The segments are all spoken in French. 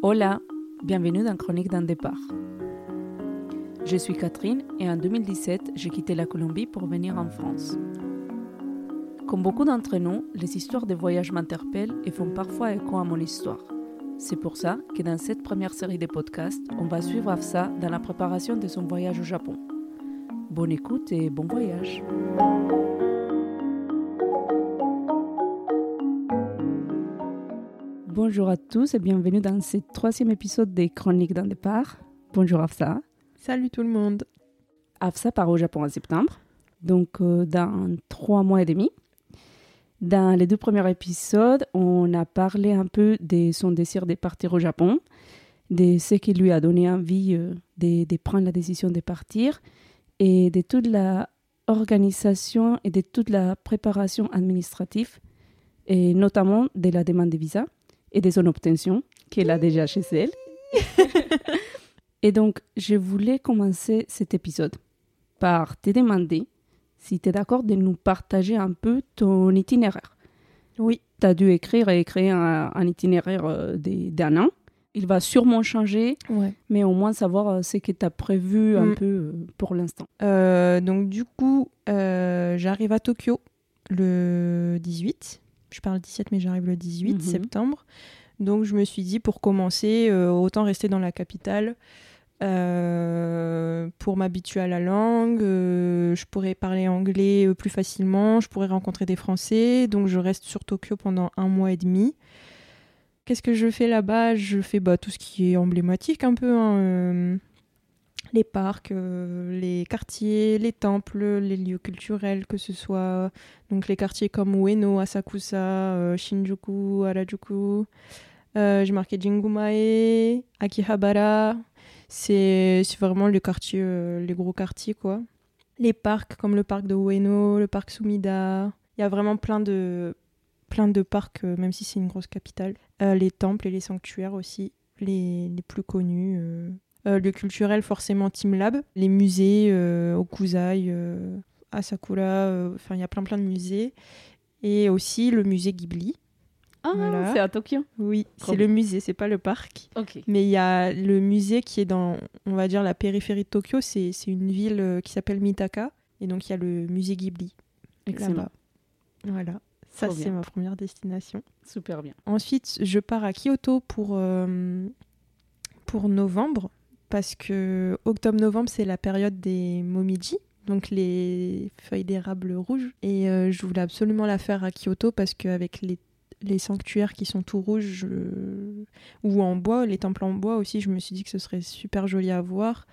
Hola, bienvenue dans Chronique d'un départ. Je suis Catherine et en 2017, j'ai quitté la Colombie pour venir en France. Comme beaucoup d'entre nous, les histoires de voyage m'interpellent et font parfois écho à mon histoire. C'est pour ça que dans cette première série de podcasts, on va suivre Afsa dans la préparation de son voyage au Japon. Bonne écoute et bon voyage. Bonjour à tous et bienvenue dans ce troisième épisode des Chroniques d'un départ. Bonjour Afsa. Salut tout le monde. Afsa part au Japon en septembre, donc euh, dans trois mois et demi. Dans les deux premiers épisodes, on a parlé un peu de son désir de partir au Japon, de ce qui lui a donné envie euh, de, de prendre la décision de partir et de toute la organisation et de toute la préparation administrative, et notamment de la demande de visa et de son obtention, qu'elle a déjà chez elle. et donc, je voulais commencer cet épisode par te demander si tu es d'accord de nous partager un peu ton itinéraire. Oui. Tu as dû écrire et créer un, un itinéraire euh, d'un an. Il va sûrement changer, Ouais. mais au moins savoir euh, ce que tu as prévu un Mm. peu euh, pour l'instant. Euh, donc du coup, euh, j'arrive à Tokyo le 18. Je parle 17, mais j'arrive le 18 Mhm. septembre. Donc je me suis dit, pour commencer, euh, autant rester dans la capitale euh, pour m'habituer à la langue. euh, je pourrais parler anglais plus facilement. Je pourrais rencontrer des Français. Donc je reste sur Tokyo pendant un mois et demi. Qu'est-ce que je fais là-bas? Je fais bah, tout ce qui est emblématique un peu. hein, les parcs, euh, les quartiers, les temples, les lieux culturels, que ce soit donc les quartiers comme Ueno, Asakusa, euh, Shinjuku, Harajuku. Euh, J'ai marqué Jingumae, Akihabara. C'est vraiment les quartiers, euh, les gros quartiers quoi. Les parcs comme le parc de Ueno, le parc Sumida. Il y a vraiment plein de plein de parcs, même si c'est une grosse capitale. Les temples et les sanctuaires aussi, les, les plus connus. Euh. Le culturel, forcément Team Lab. Les musées, euh, Okuzai, euh, Asakura, euh, enfin il y a plein plein de musées. Et aussi le musée Ghibli. Ah, Voilà. c'est à Tokyo Oui, c'est le musée, c'est pas le parc. Mais il y a le musée qui est dans, on va dire, la périphérie de Tokyo. C'est une ville qui s'appelle Mitaka. Et donc il y a le musée Ghibli Excellent. Voilà. Ça, c'est ma première destination. Super bien. Ensuite, je pars à Kyoto pour, euh, pour novembre, parce que octobre-novembre, c'est la période des momiji, donc les feuilles d'érable rouges. Et euh, je voulais absolument la faire à Kyoto, parce qu'avec les, les sanctuaires qui sont tout rouges, ou en bois, les temples en bois aussi, je me suis dit que ce serait super joli à voir.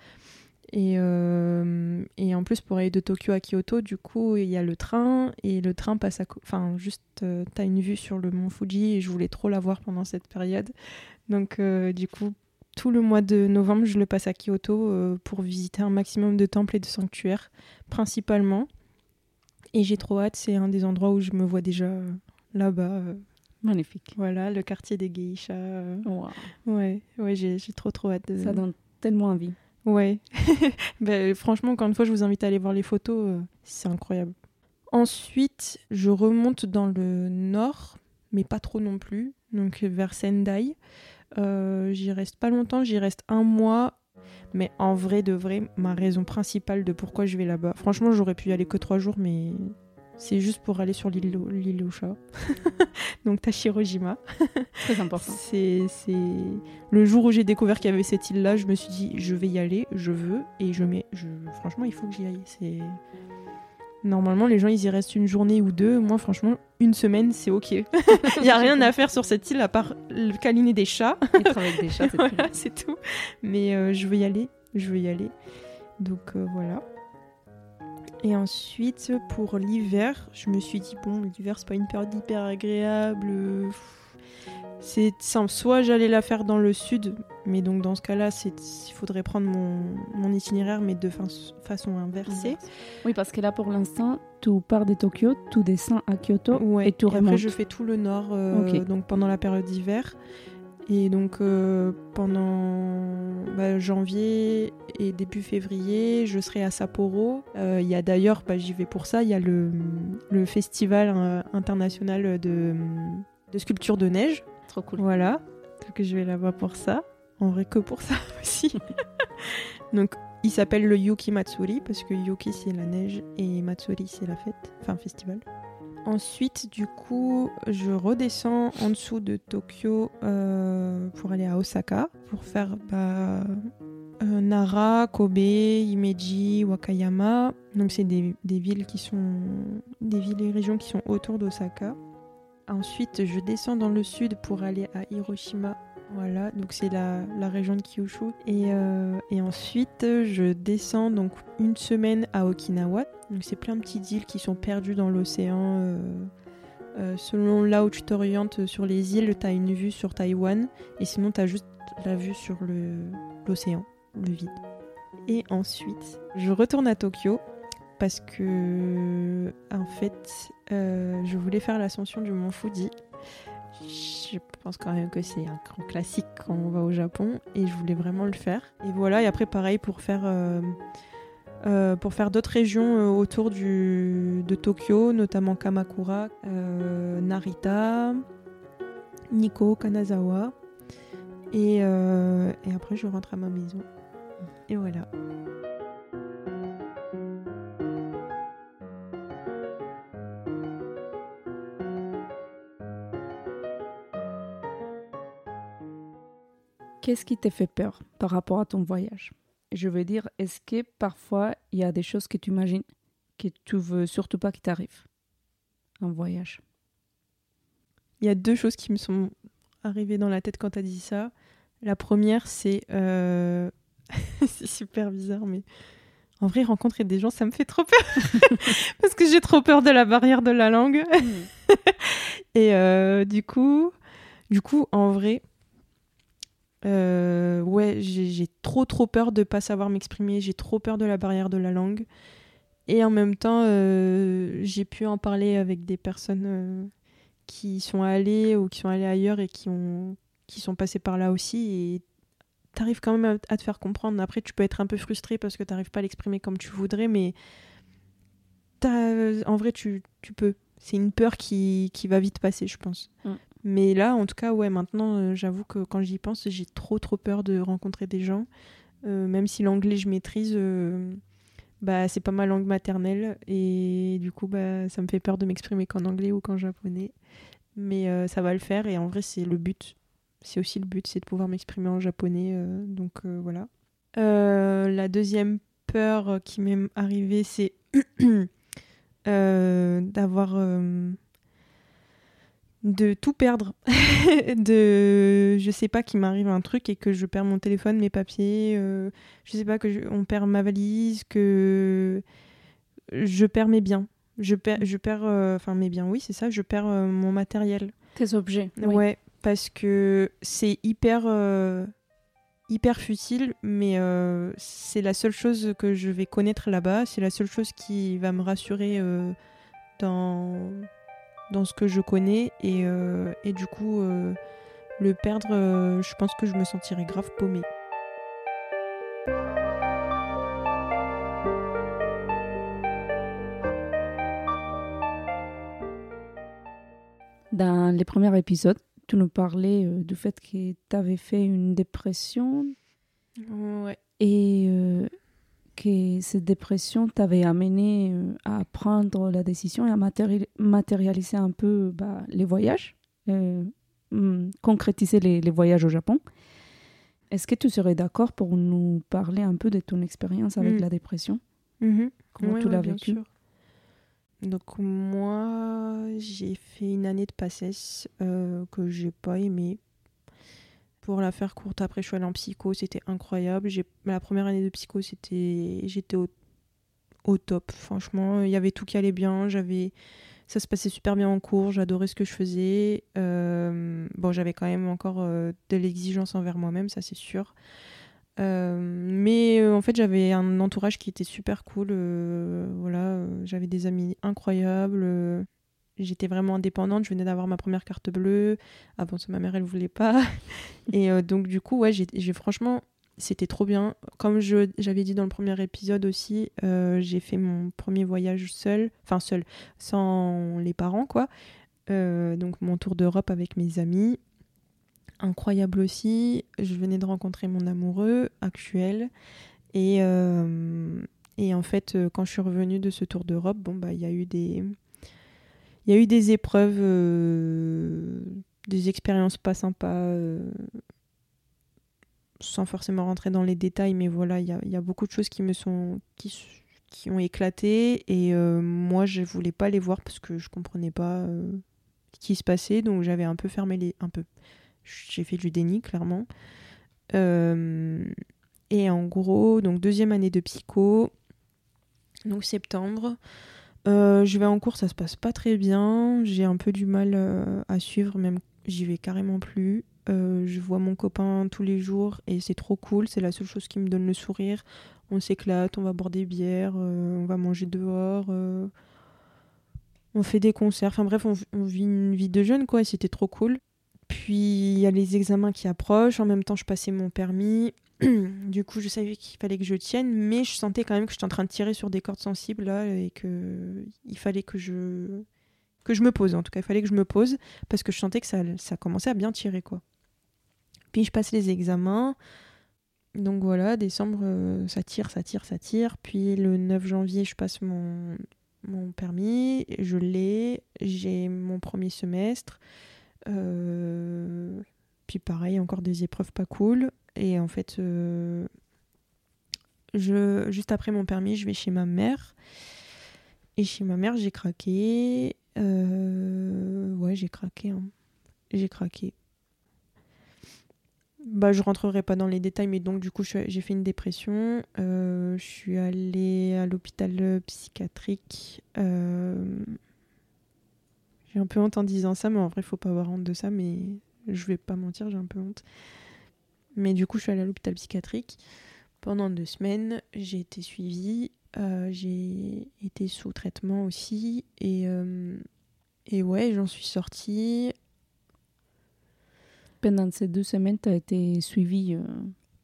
Et, euh, et en plus, pour aller de Tokyo à Kyoto, du coup, il y a le train et le train passe à. Enfin, juste, euh, t'as une vue sur le mont Fuji et je voulais trop la voir pendant cette période. Donc, euh, du coup, tout le mois de novembre, je le passe à Kyoto euh, pour visiter un maximum de temples et de sanctuaires, principalement. Et j'ai trop hâte, c'est un des endroits où je me vois déjà euh, là-bas. euh, Magnifique. voilà, le quartier des geishas. Wow. Ouais, ouais, j'ai trop trop hâte de. Ça donne tellement envie. Ouais. Ben, franchement, encore une fois, je vous invite à aller voir les photos. c'est incroyable. Ensuite, je remonte dans le nord, mais pas trop non plus. Donc vers Sendai. Euh, j'y reste pas longtemps, j'y reste un mois. Mais en vrai de vrai, ma raison principale de pourquoi je vais là-bas. Franchement, j'aurais pu y aller que trois jours, mais c'est juste pour aller sur l'île l'île au chat. Donc Tashirojima. Très important. C'est c'est le jour où j'ai découvert qu'il y avait cette île-là, je me suis dit je vais y aller, je veux et je mets je franchement il faut que j'y aille. C'est normalement les gens ils y restent une journée ou deux. Moi franchement une semaine c'est ok. Il y a rien à faire sur cette île à part le câliner des chats. Être avec des chats, c'est voilà tout. Mais euh, je veux y aller, je veux y aller. Donc euh, voilà. Et ensuite, pour l'hiver, je me suis dit, bon, l'hiver, c'est pas une période hyper agréable. pff, C'est simple. Soit j'allais la faire dans le sud, mais donc dans ce cas-là, il faudrait prendre mon, mon itinéraire, mais de façon inversée. Oui, parce que là, pour l'instant, tu pars de Tokyo, tu descends à Kyoto Ouais. et tu après, remontes. je fais tout le nord, euh, donc pendant la période d'hiver. Et donc euh, pendant bah, janvier et début février, je serai à Sapporo. Euh, Il y a d'ailleurs, bah, j'y vais pour ça, il y a le, le festival international de, de sculpture de neige. Trop cool. Voilà. que je vais là-bas pour ça. En vrai, que pour ça aussi. donc, il s'appelle le Yuki Matsuri parce que Yuki c'est la neige et Matsuri c'est la fête, enfin festival. Ensuite, du coup, je redescends en dessous de Tokyo euh, pour aller à Osaka pour faire bah, euh, Nara, Kobe, Himeji, Wakayama. Donc, c'est des, des, villes qui sont des villes et régions qui sont autour d'Osaka. Ensuite, je descends dans le sud pour aller à Hiroshima voilà, donc c'est la, région de Kyushu. Euh, et, ensuite, je descends donc une semaine à Okinawa. Donc c'est plein de petites îles qui sont perdues dans l'océan. Euh, euh, selon là où tu t'orientes sur les îles, tu as une vue sur Taïwan. Et sinon, tu as juste la vue sur l'océan, le, vide. Et ensuite, je retourne à Tokyo parce que, en fait, je voulais faire l'ascension du mont Fuji je pense quand même que c'est un grand classique quand on va au Japon et je voulais vraiment le faire. Et voilà, et après pareil pour faire, euh, euh, pour faire d'autres régions euh, autour du, de Tokyo, notamment Kamakura, Narita, Nikko, Kanazawa. Et, et après je rentre à ma maison. Et voilà. Qu'est-ce qui te fait peur par rapport à ton voyage? Je veux dire, est-ce que parfois il y a des choses que tu imagines que tu veux surtout pas qu'il t'arrive un voyage? Il y a deux choses qui me sont arrivées dans la tête quand tu as dit ça. La première, c'est. Euh, c'est super bizarre, mais. En vrai, rencontrer des gens, ça me fait trop peur. Parce que j'ai trop peur de la barrière de la langue. Hmm. Et euh, du coup, du coup, en vrai, euh, ouais, j'ai trop trop peur de pas savoir m'exprimer, j'ai trop peur de la barrière de la langue. Et en même temps, euh, j'ai pu en parler avec des personnes euh, qui sont allées ou qui sont allées ailleurs et qui, ont, qui sont passées par là aussi. Et t'arrives quand même à, te faire comprendre. Après, tu peux être un peu frustré parce que t'arrives pas à l'exprimer comme tu voudrais, mais en vrai, tu, tu peux. C'est une peur qui, qui, va vite passer, je pense. Mm. Mais là, en tout cas, ouais, maintenant, euh, j'avoue que quand j'y pense, j'ai trop trop peur de rencontrer des gens. Euh, même si l'anglais, je maîtrise, euh, bah, c'est pas ma langue maternelle. Et du coup, bah, ça me fait peur de m'exprimer qu'en anglais ou qu'en japonais. Mais ça va le faire. Et en vrai, c'est le but. C'est aussi le but, c'est de pouvoir m'exprimer en japonais. donc voilà. la deuxième peur qui m'est arrivée, c'est d'avoir de tout perdre. de je sais pas qu'il m'arrive un truc et que je perds mon téléphone, mes papiers, euh, je sais pas que on perd ma valise, que je perds mes biens. Je perds je perds euh, enfin mes biens, oui, c'est ça, je perds euh, mon matériel. Tes objets. Ouais, parce que c'est hyper hyper futile, mais c'est la seule chose que je vais connaître là-bas, c'est la seule chose qui va me rassurer dans dans ce que je connais et, euh, et du coup euh, le perdre euh, je pense que je me sentirais grave paumée. Dans les premiers épisodes, tu nous parlais du fait que tu avais fait une dépression. Ouais. Et que cette dépression t'avait amené euh, à prendre la décision et à matérialiser un peu bah, les voyages, euh, hmm, concrétiser les, voyages au Japon. Est-ce que tu serais d'accord pour nous parler un peu de ton expérience avec mm. la dépression? Mm-hmm. Comment tu l'as vécu Donc moi, j'ai fait une année de passesse euh, que j'ai pas aimé pour la faire courte, après je suis allée en psycho, c'était incroyable. La première année de psycho, c'était j'étais au... au, top. Franchement, il y avait tout qui allait bien. J'avais ça se passait super bien en cours. J'adorais ce que je faisais. Euh, bon, j'avais quand même encore euh, de l'exigence envers moi-même, ça c'est sûr. Euh, mais en fait, j'avais un entourage qui était super cool. voilà, j'avais des amis incroyables j'étais vraiment indépendante. Je venais d'avoir ma première carte bleue. Avant ça, ma mère, elle voulait pas. et euh, donc, du coup, ouais, j'ai franchement, c'était trop bien. Comme j'avais dit dans le premier épisode aussi, euh, j'ai fait mon premier voyage seul, enfin seul, sans les parents, quoi. Euh, donc, mon tour d'Europe avec mes amis. incroyable aussi. Je venais de rencontrer mon amoureux actuel. Et, et en fait, quand je suis revenue de ce tour d'Europe, bon, bah, il y a eu des. Il y a eu des épreuves, euh, des expériences pas sympas, sans forcément rentrer dans les détails, mais voilà, il y a, beaucoup de choses qui me sont. qui, qui ont éclaté, et moi, je voulais pas les voir parce que je comprenais pas ce qui se passait, donc j'avais un peu fermé les. un peu j'ai fait du déni, clairement. Euh, et en gros, donc deuxième année de psycho, donc septembre. Euh, je vais en cours, ça se passe pas très bien. J'ai un peu du mal euh, à suivre, même j'y vais carrément plus. je vois mon copain tous les jours et c'est trop cool. C'est la seule chose qui me donne le sourire. On s'éclate, on va boire des bières, on va manger dehors, on fait des concerts. Enfin bref, on, on vit une vie de jeune quoi. C'était trop cool. Puis il y a les examens qui approchent. En même temps, je passais mon permis. du coup, je savais qu'il fallait que je tienne, mais je sentais quand même que j'étais en train de tirer sur des cordes sensibles et que il fallait que je me pose. En tout cas, il fallait que je me pose parce que je sentais que ça, ça commençait à bien tirer quoi. Puis je passe les examens. Donc voilà, décembre, euh, ça tire, ça tire, ça tire. Puis le 9 janvier, je passe mon, mon permis, je l'ai, j'ai mon premier semestre. Euh, puis pareil, encore des épreuves pas cool. Et en fait, euh, je, juste après mon permis, je vais chez ma mère. Et chez ma mère, j'ai craqué. Euh, ouais, j'ai craqué. Hein. J'ai craqué. Bah, je rentrerai pas dans les détails, mais donc du coup, j'ai fait une dépression. je suis allée à l'hôpital psychiatrique. J'ai un peu honte en disant ça, mais en vrai, faut pas avoir honte de ça, mais je vais pas mentir, j'ai un peu honte. Mais du coup, je suis allée à l'hôpital psychiatrique. Pendant deux semaines, j'ai été suivie. Euh, j'ai été sous traitement aussi. Et, euh, et ouais, j'en suis sortie. Pendant ces deux semaines, tu as été suivie euh,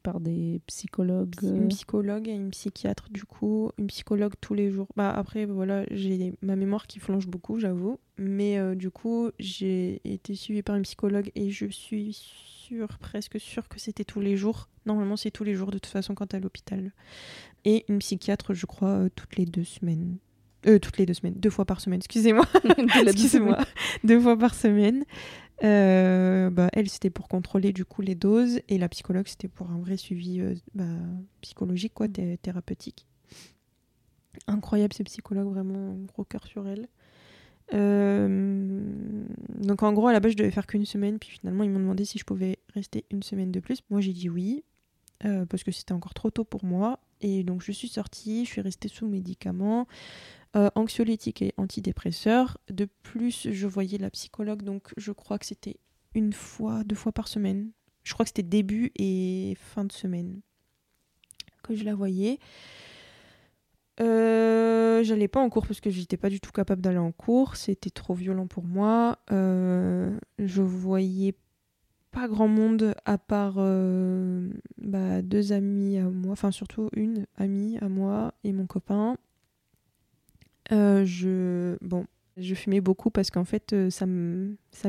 par des psychologues Une psychologue et une psychiatre, du coup. Une psychologue tous les jours. Bah, après, voilà, j'ai ma mémoire qui flanche beaucoup, j'avoue. Mais euh, du coup, j'ai été suivie par une psychologue et je suis sûre, presque sûre que c'était tous les jours. Normalement, c'est tous les jours, de toute façon, quand t'es à l'hôpital. Et une psychiatre, je crois, euh, toutes les deux semaines. Euh, toutes les deux semaines, deux fois par semaine, excusez-moi. excusez-moi, deux fois par semaine. Euh, bah, elle, c'était pour contrôler du coup les doses et la psychologue, c'était pour un vrai suivi euh, bah, psychologique, quoi, thérapeutique. Incroyable ces psychologues, vraiment gros cœur sur elle. Euh, donc en gros, à la base, je devais faire qu'une semaine, puis finalement, ils m'ont demandé si je pouvais rester une semaine de plus. Moi, j'ai dit oui, parce que c'était encore trop tôt pour moi. Et donc, je suis sortie, je suis restée sous médicaments. Euh, anxiolytique et antidépresseur. De plus, je voyais la psychologue, donc je crois que c'était une fois, deux fois par semaine. Je crois que c'était début et fin de semaine que je la voyais. Euh, j'allais pas en cours parce que j'étais pas du tout capable d'aller en cours, c'était trop violent pour moi. Euh, je voyais pas grand monde à part euh, bah, deux amis à moi, enfin surtout une amie à moi et mon copain. Euh, je, bon, je fumais beaucoup parce qu'en fait, euh, ça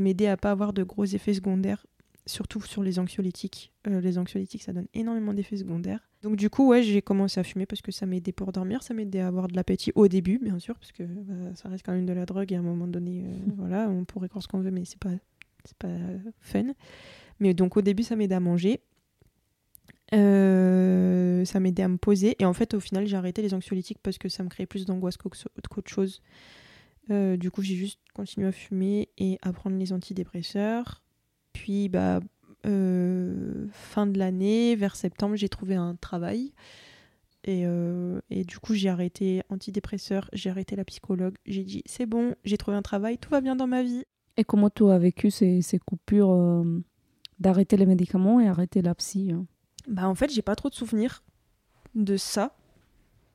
m'aidait à pas avoir de gros effets secondaires, surtout sur les anxiolytiques. Euh, les anxiolytiques, ça donne énormément d'effets secondaires. Donc du coup, ouais, j'ai commencé à fumer parce que ça m'aidait pour dormir, ça m'aidait à avoir de l'appétit au début, bien sûr, parce que bah, ça reste quand même de la drogue et à un moment donné, voilà, on pourrait croire ce qu'on veut, mais c'est pas, c'est pas fun. Mais donc au début, ça m'aidait à manger. Euh, ça m'aidait à me poser. Et en fait, au final, j'ai arrêté les anxiolytiques parce que ça me créait plus d'angoisse qu'autre chose. Euh, du coup, j'ai juste continué à fumer et à prendre les antidépresseurs. Puis, bah, euh, fin de l'année, vers septembre, j'ai trouvé un travail. Et, et du coup, j'ai arrêté antidépresseurs, j'ai arrêté la psychologue. J'ai dit, c'est bon, j'ai trouvé un travail, tout va bien dans ma vie. Et comment tu as vécu ces, coupures d'arrêter les médicaments et arrêter la psy hein? Bah en fait, j'ai pas trop de souvenirs de ça.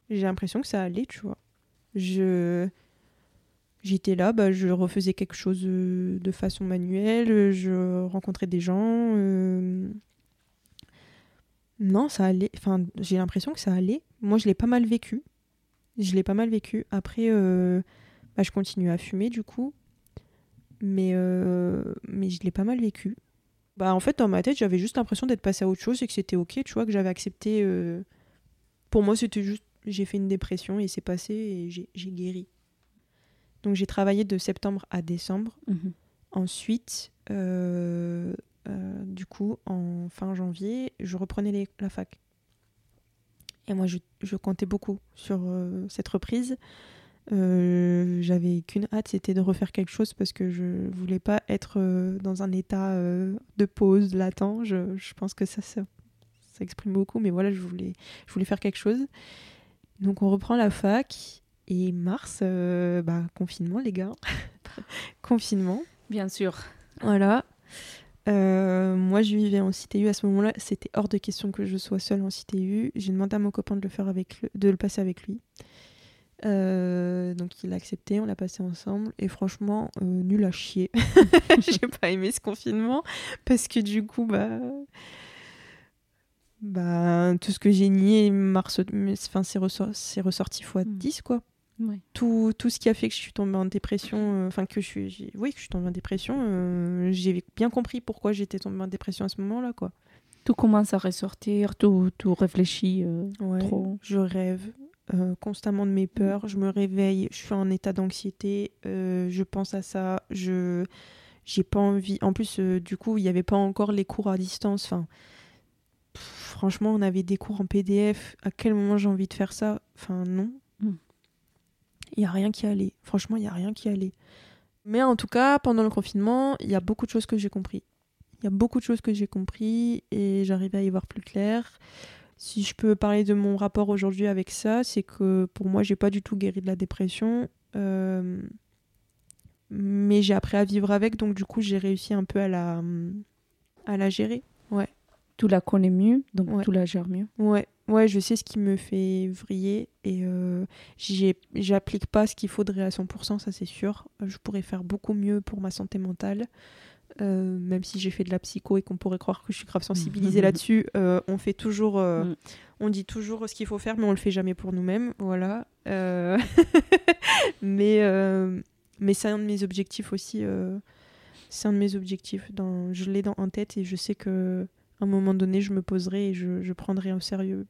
J'ai l'impression que ça allait, tu vois. Je j'étais là, bah, je refaisais quelque chose euh, de façon manuelle, je rencontrais des gens. Euh. Non, ça allait. Enfin, j'ai l'impression que ça allait. Moi, je l'ai pas mal vécu. Je l'ai pas mal vécu. Après, euh, bah, je continue à fumer du coup. Mais, mais je l'ai pas mal vécu. Bah, en fait, dans ma tête, j'avais juste l'impression d'être passée à autre chose et que c'était ok, tu vois, que j'avais accepté. euh, Pour moi, c'était juste. J'ai fait une dépression et c'est passé et j'ai guéri. Donc, j'ai travaillé de septembre à décembre. Mhm. Ensuite, euh, euh, du coup, en fin janvier, je reprenais les- la fac. Et moi, je, je comptais beaucoup sur euh, cette reprise. Euh, J'avais qu'une hâte, c'était de refaire quelque chose parce que je voulais pas être euh, dans un état euh, de pause latent. Je, je pense que ça, ça, ça exprime beaucoup, mais voilà, je voulais, je voulais faire quelque chose. Donc, on reprend la fac. Et mars, bah, confinement, les gars. confinement. Bien sûr. Voilà. Moi, je vivais en CTU à ce moment-là. C'était hors de question que je sois seule en CTU. J'ai demandé à mon copain de le faire avec le- de le passer avec lui. Euh, donc il a accepté, on l'a passé ensemble. Et franchement, euh, nul à chier. J'ai pas aimé ce confinement parce que du coup, bah, bah tout ce que j'ai nié, enfin, c'est ressor- c'est ressorti fois Mm. 10 quoi Ouais. tout, tout ce qui a fait que je suis tombée en dépression, euh, enfin que je suis, j'ai- oui, que je suis tombée en dépression, j'ai bien compris pourquoi j'étais tombée en dépression à ce moment-là, quoi. Tout commence à ressortir, tout, tout réfléchit. Ouais, Trop. Je rêve euh, constamment de mes peurs, je me réveille, je suis en état d'anxiété, euh, je pense à ça, je j'ai pas envie. En plus, euh, du coup, il n'y avait pas encore les cours à distance. Enfin, pff, franchement, on avait des cours en PDF. À quel moment j'ai envie de faire ça? Enfin, non. Mm. Il y a rien qui allait. Franchement, il y a rien qui allait. Mais en tout cas, pendant le confinement, il y a beaucoup de choses que j'ai compris. Il y a beaucoup de choses que j'ai compris et j'arrive à y voir plus clair. Si je peux parler de mon rapport aujourd'hui avec ça, c'est que pour moi, j'ai pas du tout guéri de la dépression. Euh, mais j'ai appris à vivre avec, donc du coup, j'ai réussi un peu à la, à la gérer. Tu la connais mieux, donc Ouais. tu la gères mieux. Ouais, ouais, je sais ce qui me fait vriller et euh, j'applique pas ce qu'il faudrait à 100%, ça c'est sûr. Je pourrais faire beaucoup mieux pour ma santé mentale. Euh, même si j'ai fait de la psycho et qu'on pourrait croire que je suis grave sensibilisée là-dessus, euh, on fait toujours, euh, Mm. on dit toujours ce qu'il faut faire, mais on le fait jamais pour nous-mêmes, voilà. Mais mais c'est un de mes objectifs aussi. c'est un de mes objectifs. Dans, je l'ai dans en tête et je sais que à un moment donné, je me poserai et je, je prendrai au sérieux,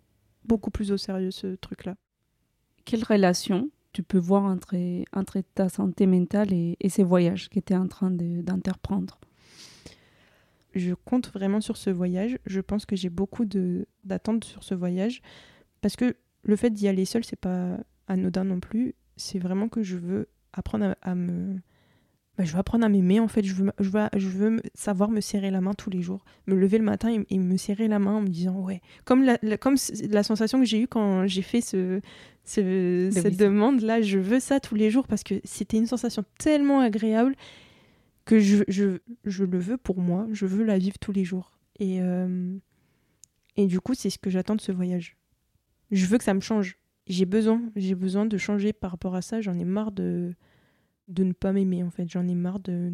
beaucoup plus au sérieux ce truc-là. Quelle relation tu peux voir entre, entre ta santé mentale et, et ces voyages que tu es en train de- d'entreprendre? Je compte vraiment sur ce voyage. Je pense que j'ai beaucoup d'attentes sur ce voyage parce que le fait d'y aller seul, c'est pas anodin non plus. C'est vraiment que je veux apprendre à, à me. bah, je veux apprendre à m'aimer en fait. Je veux, je veux, je veux savoir me serrer la main tous les jours. Me lever le matin et, et me serrer la main en me disant ouais. Comme la, la- comme la sensation que j'ai eue quand j'ai fait ce, ce- cette demande là. Je veux ça tous les jours parce que c'était une sensation tellement agréable que je, je, je le veux pour moi, je veux la vivre tous les jours. Et, euh, et du coup, c'est ce que j'attends de ce voyage. Je veux que ça me change. J'ai besoin, j'ai besoin de changer par rapport à ça. J'en ai marre de, de ne pas m'aimer, en fait. J'en ai marre de,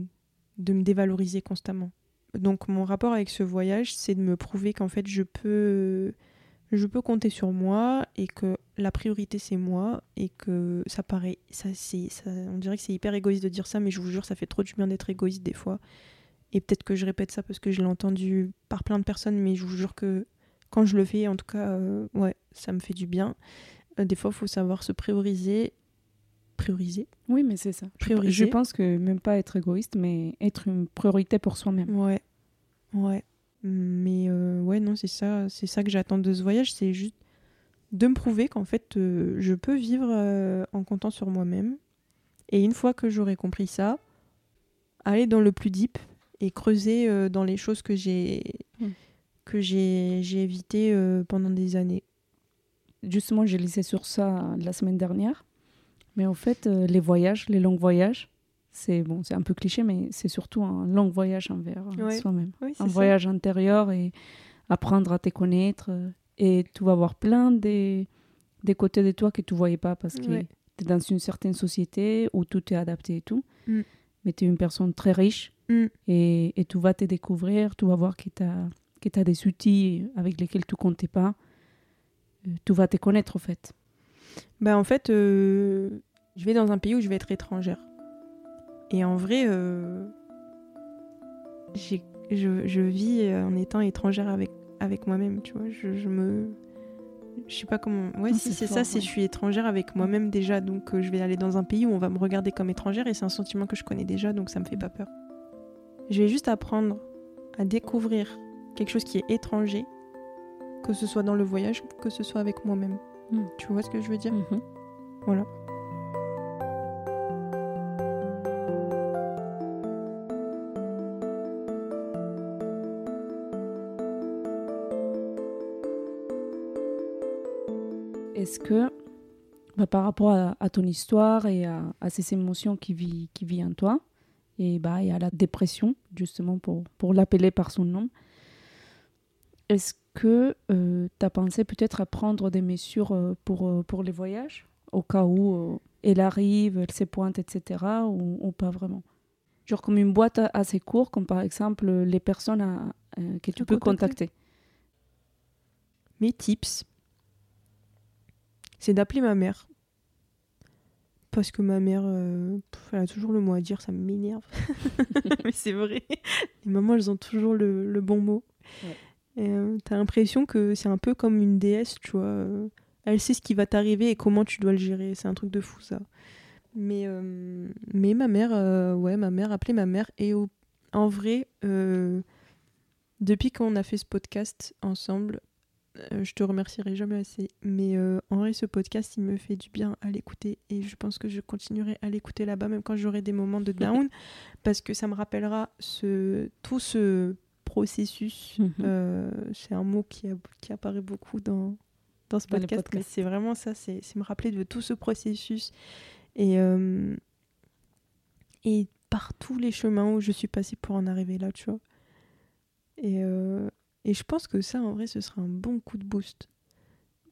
de me dévaloriser constamment. Donc, mon rapport avec ce voyage, c'est de me prouver qu'en fait, je peux, je peux compter sur moi et que la priorité, c'est moi et que ça paraît, ça, c'est, ça, on dirait que c'est hyper égoïste de dire ça, mais je vous jure, ça fait trop du bien d'être égoïste des fois. Et peut-être que je répète ça parce que je l'ai entendu par plein de personnes, mais je vous jure que quand je le fais, en tout cas, euh, ouais, ça me fait du bien. Euh, des fois, il faut savoir se prioriser. Prioriser Oui, mais c'est ça. Prioriser. Je pense que même pas être égoïste, mais être une priorité pour soi-même. Ouais, ouais. Mais euh, ouais, non, c'est ça, c'est ça que j'attends de ce voyage, c'est juste de me prouver qu'en fait, euh, je peux vivre euh, en comptant sur moi-même. Et une fois que j'aurai compris ça, aller dans le plus deep et creuser euh, dans les choses que j'ai Mm. que j'ai j'ai évitées pendant des années. Justement, j'ai lisé sur ça la semaine dernière. Mais en fait, les voyages, les longs voyages, c'est bon, c'est un peu cliché, mais c'est surtout un long voyage envers euh, Ouais. soi-même. Oui, Un voyage intérieur et apprendre à te connaître. euh, Et tu vas voir plein des, des côtés de toi que tu voyais pas parce que Ouais. tu es dans une certaine société où tout est adapté et tout. Mm. Mais tu es une personne très riche Mm. et, et tu vas te découvrir, tu vas voir que tu as, des outils avec lesquels tu comptais pas. Euh, Tu vas te connaître, en fait. Bah en fait, euh, je vais dans un pays où je vais être étrangère. Et en vrai, euh, j'ai je, je vis euh, en étant étrangère avec, avec moi-même, tu vois. Je, je me. Je sais pas comment. Ouais, si c'est c'est ça, c'est ouais. je suis étrangère avec moi-même déjà, donc euh, je vais aller dans un pays où on va me regarder comme étrangère et c'est un sentiment que je connais déjà, donc ça me fait pas peur. Je vais juste apprendre à découvrir quelque chose qui est étranger, que ce soit dans le voyage, que ce soit avec moi-même. Mm. Tu vois ce que je veux dire? Mhm. Voilà. Est-ce que, bah, par rapport à, à ton histoire et à, à ces émotions qui vivent qui vit en toi, et, bah, et à la dépression, justement, pour, pour l'appeler par son nom, est-ce que tu as pensé peut-être à prendre des mesures euh, pour, euh, pour les voyages, au cas où euh, elle arrive, elle se pointe, etc., ou, ou pas vraiment? Genre comme une boîte assez courte, comme par exemple les personnes à- euh, que tu peux contacter. contacter. Mes tips, c'est d'appeler ma mère. Parce que ma mère, euh, elle a toujours le mot à dire, ça m'énerve. Mais c'est vrai. Les mamans, elles ont toujours le, le bon mot. Ouais. Euh, T'as l'impression que c'est un peu comme une déesse, tu vois. euh, Elle sait ce qui va t'arriver et comment tu dois le gérer. C'est un truc de fou, ça. Mais, euh, mais ma mère, euh, ouais, ma mère, appelez ma mère. Et au- en vrai, depuis qu'on a fait ce podcast ensemble, je te remercierai jamais assez. Mais euh, en vrai, ce podcast, il me fait du bien à l'écouter. Et je pense que je continuerai à l'écouter là-bas, même quand j'aurai des moments de down. parce que ça me rappellera ce, tout ce processus. Mhm. Euh, c'est un mot qui, a- qui apparaît beaucoup dans, dans ce Dans podcast. Mais c'est vraiment ça, c'est me rappeler de tout ce processus. Et, euh, et par tous les chemins où je suis passée pour en arriver là, tu vois. Et, euh, et je pense que ça, en vrai, ce sera un bon coup de boost.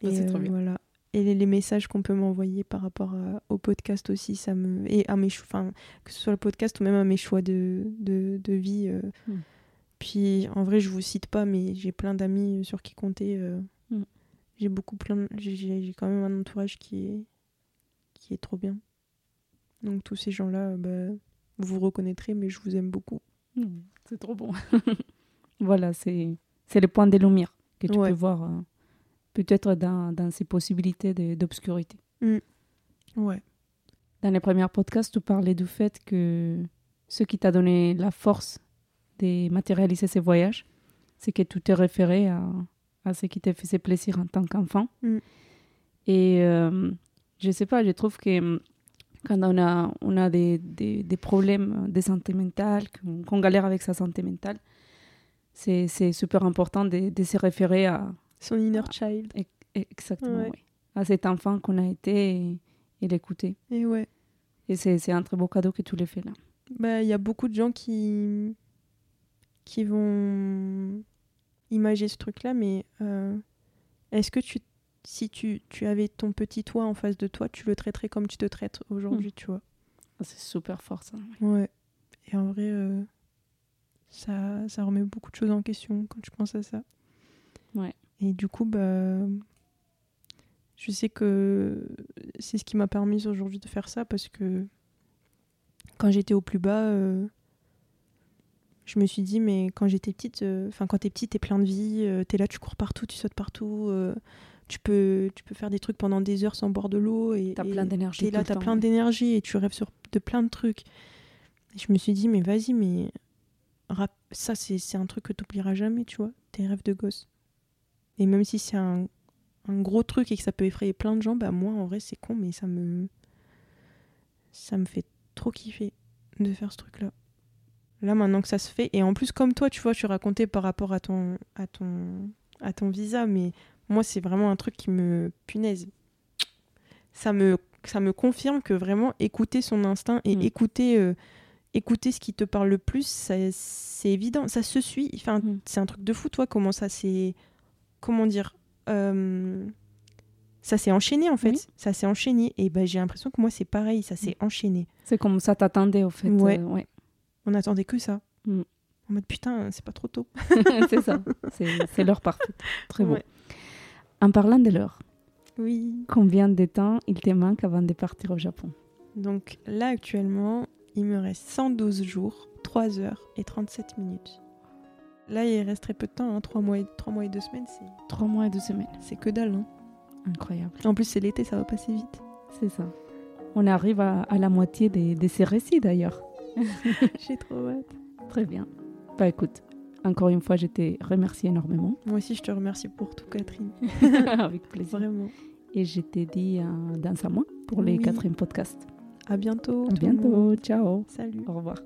Bah, Et, c'est trop euh, bien. Voilà. Et les, les messages qu'on peut m'envoyer par rapport à- au podcast aussi, ça me. Et à mes choix, enfin, que ce soit le podcast ou même à mes choix de, de, de vie. euh. Mm. Puis en vrai, je vous cite pas, mais j'ai plein d'amis sur qui compter. euh. Mm. J'ai beaucoup plein. J'ai j'ai quand même un entourage qui est, qui est trop bien. Donc tous ces gens-là, euh, bah, vous vous reconnaîtrez, mais je vous aime beaucoup. Mm, C'est trop bon. voilà, c'est c'est le point de lumière que tu Ouais. peux voir euh, peut-être dans, dans ces possibilités d'obscurité. Ouais. Dans les premiers podcasts, tu parlais du fait que ce qui t'a donné la force de matérialiser ces voyages, c'est que tu t'es référé à, à ce qui te faisait plaisir en tant qu'enfant. Mm. Et euh, je sais pas, je trouve que hum, quand on a, on a des, des, des problèmes de santé mentale, qu'on galère avec sa santé mentale, c'est c'est super important de, de se référer à, Son inner child. exactement, Ouais. oui, à cet enfant qu'on a été et, et l'écouter. Et ouais. Et c'est c'est un très beau cadeau que tu les fais là. Bah, il y a beaucoup de gens qui qui vont imager ce truc-là, mais euh, est-ce que tu, si tu, tu avais ton petit toi en face de toi, tu le traiterais comme tu te traites aujourd'hui, tu vois? Ah, C'est super fort ça. Ouais. Et en vrai, euh, ça, ça remet beaucoup de choses en question quand tu penses à ça. Ouais. Et du coup, bah, je sais que c'est ce qui m'a permis aujourd'hui de faire ça parce que quand j'étais au plus bas, euh, je me suis dit, mais quand j'étais petite, euh, enfin, quand t'es petite, t'es plein de vie, euh, t'es là, tu cours partout, tu sautes partout, tu, peux, tu peux faire des trucs pendant des heures sans boire de l'eau. et T'as plein d'énergie. T'es là, t'as plein d'énergie et tu rêves sur de plein de trucs. Et je me suis dit, mais vas-y, mais ça, c'est un truc que t'oublieras jamais, tu vois, tes rêves de gosse. Et même si c'est un, un gros truc et que ça peut effrayer plein de gens, bah moi, en vrai, c'est con, mais ça me. Ça me fait trop kiffer de faire ce truc-là. Là, maintenant que ça se fait, et en plus, comme toi, tu vois, tu racontais par rapport à ton, à ton, à ton visa, mais moi, c'est vraiment un truc qui me punaise. Ça me, ça me confirme que vraiment écouter son instinct et Mm. écouter, euh, écouter ce qui te parle le plus, c'est évident, ça se suit. Enfin, Mm. c'est un truc de fou, toi, comment ça s'est. Comment dire euh, Ça s'est enchaîné, en fait. Oui. Ça s'est enchaîné. Et ben, j'ai l'impression que moi, c'est pareil, ça s'est enchaîné. C'est comme ça t'attendais au fait. Ouais. euh, ouais. On attendait que ça. Mm. En mode putain, c'est pas trop tôt. c'est ça. C'est c'est l'heure parfaite. Très bon. Ouais. En parlant de l'heure, Oui. combien de temps il te manque avant de partir au Japon? Donc là, actuellement, il me reste 112 jours, 3 heures et 37 minutes. Là, il reste très peu de temps, hein. trois, mois et, mois et deux semaines, c'est, Trois mois et deux semaines. c'est que dalle. hein. Incroyable. En plus, c'est l'été, ça va passer vite. C'est ça. On arrive à, à la moitié des- de ces récits d'ailleurs. J'ai trop hâte. Très bien. Bah écoute, encore une fois, je te remercie énormément. Moi aussi, je te remercie pour tout, Catherine. Avec plaisir. Vraiment. Et je t'ai dit euh, dans un mois pour les Oui. quatrièmes podcasts. À bientôt. À bientôt. Ciao. Salut. Au revoir.